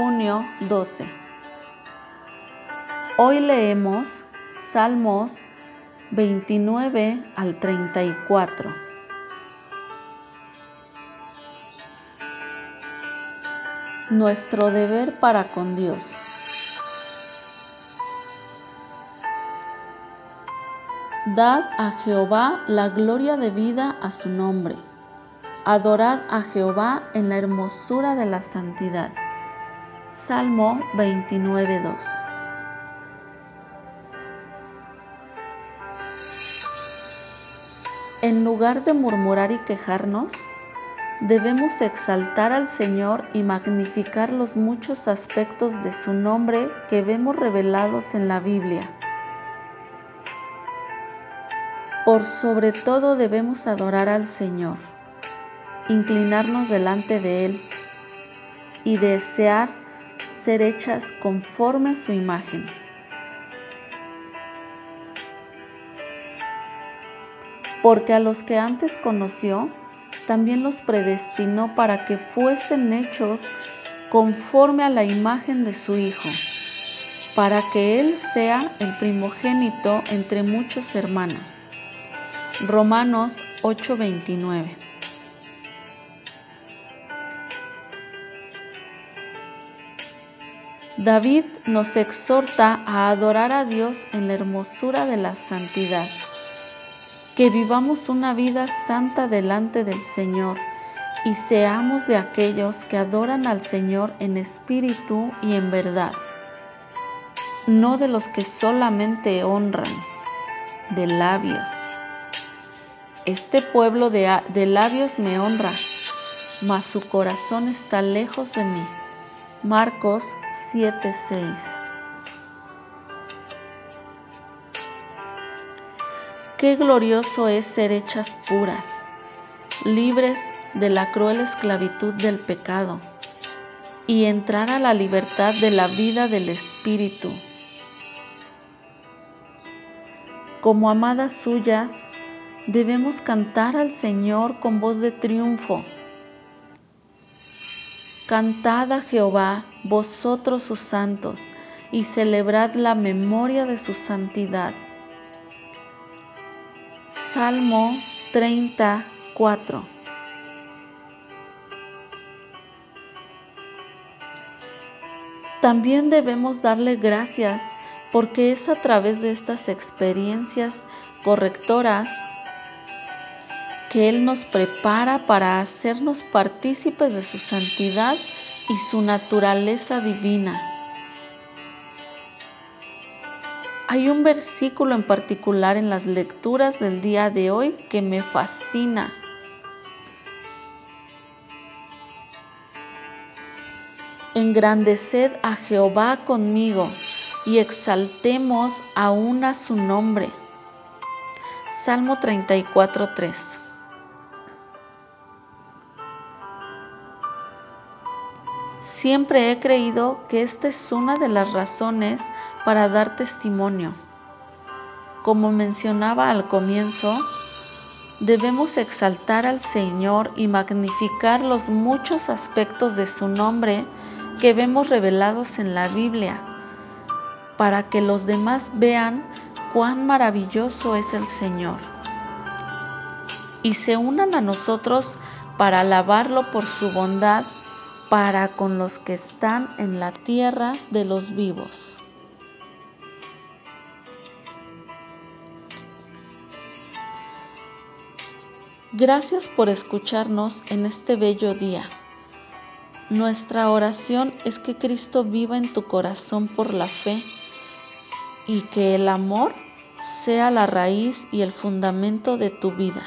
junio 12. Hoy leemos Salmos 29 al 34. Nuestro deber para con Dios. Dad a Jehová la gloria de vida a su nombre. Adorad a Jehová en la hermosura de la santidad. Salmo 29.2 En lugar de murmurar y quejarnos, debemos exaltar al Señor y magnificar los muchos aspectos de su nombre que vemos revelados en la Biblia. Por sobre todo debemos adorar al Señor, inclinarnos delante de Él y desear ser hechas conforme a su imagen. Porque a los que antes conoció, también los predestinó para que fuesen hechos conforme a la imagen de su Hijo, para que Él sea el primogénito entre muchos hermanos. Romanos 8:29 David nos exhorta a adorar a Dios en la hermosura de la santidad, que vivamos una vida santa delante del Señor y seamos de aquellos que adoran al Señor en espíritu y en verdad, no de los que solamente honran de labios. Este pueblo de, de labios me honra, mas su corazón está lejos de mí. Marcos 7:6 Qué glorioso es ser hechas puras, libres de la cruel esclavitud del pecado y entrar a la libertad de la vida del Espíritu. Como amadas suyas, debemos cantar al Señor con voz de triunfo Cantad a Jehová, vosotros sus santos, y celebrad la memoria de su santidad. Salmo 34 También debemos darle gracias porque es a través de estas experiencias correctoras que Él nos prepara para hacernos partícipes de su santidad y su naturaleza divina. Hay un versículo en particular en las lecturas del día de hoy que me fascina. Engrandeced a Jehová conmigo y exaltemos aún a su nombre. Salmo 34.3 Siempre he creído que esta es una de las razones para dar testimonio. Como mencionaba al comienzo, debemos exaltar al Señor y magnificar los muchos aspectos de su nombre que vemos revelados en la Biblia, para que los demás vean cuán maravilloso es el Señor y se unan a nosotros para alabarlo por su bondad para con los que están en la tierra de los vivos. Gracias por escucharnos en este bello día. Nuestra oración es que Cristo viva en tu corazón por la fe y que el amor sea la raíz y el fundamento de tu vida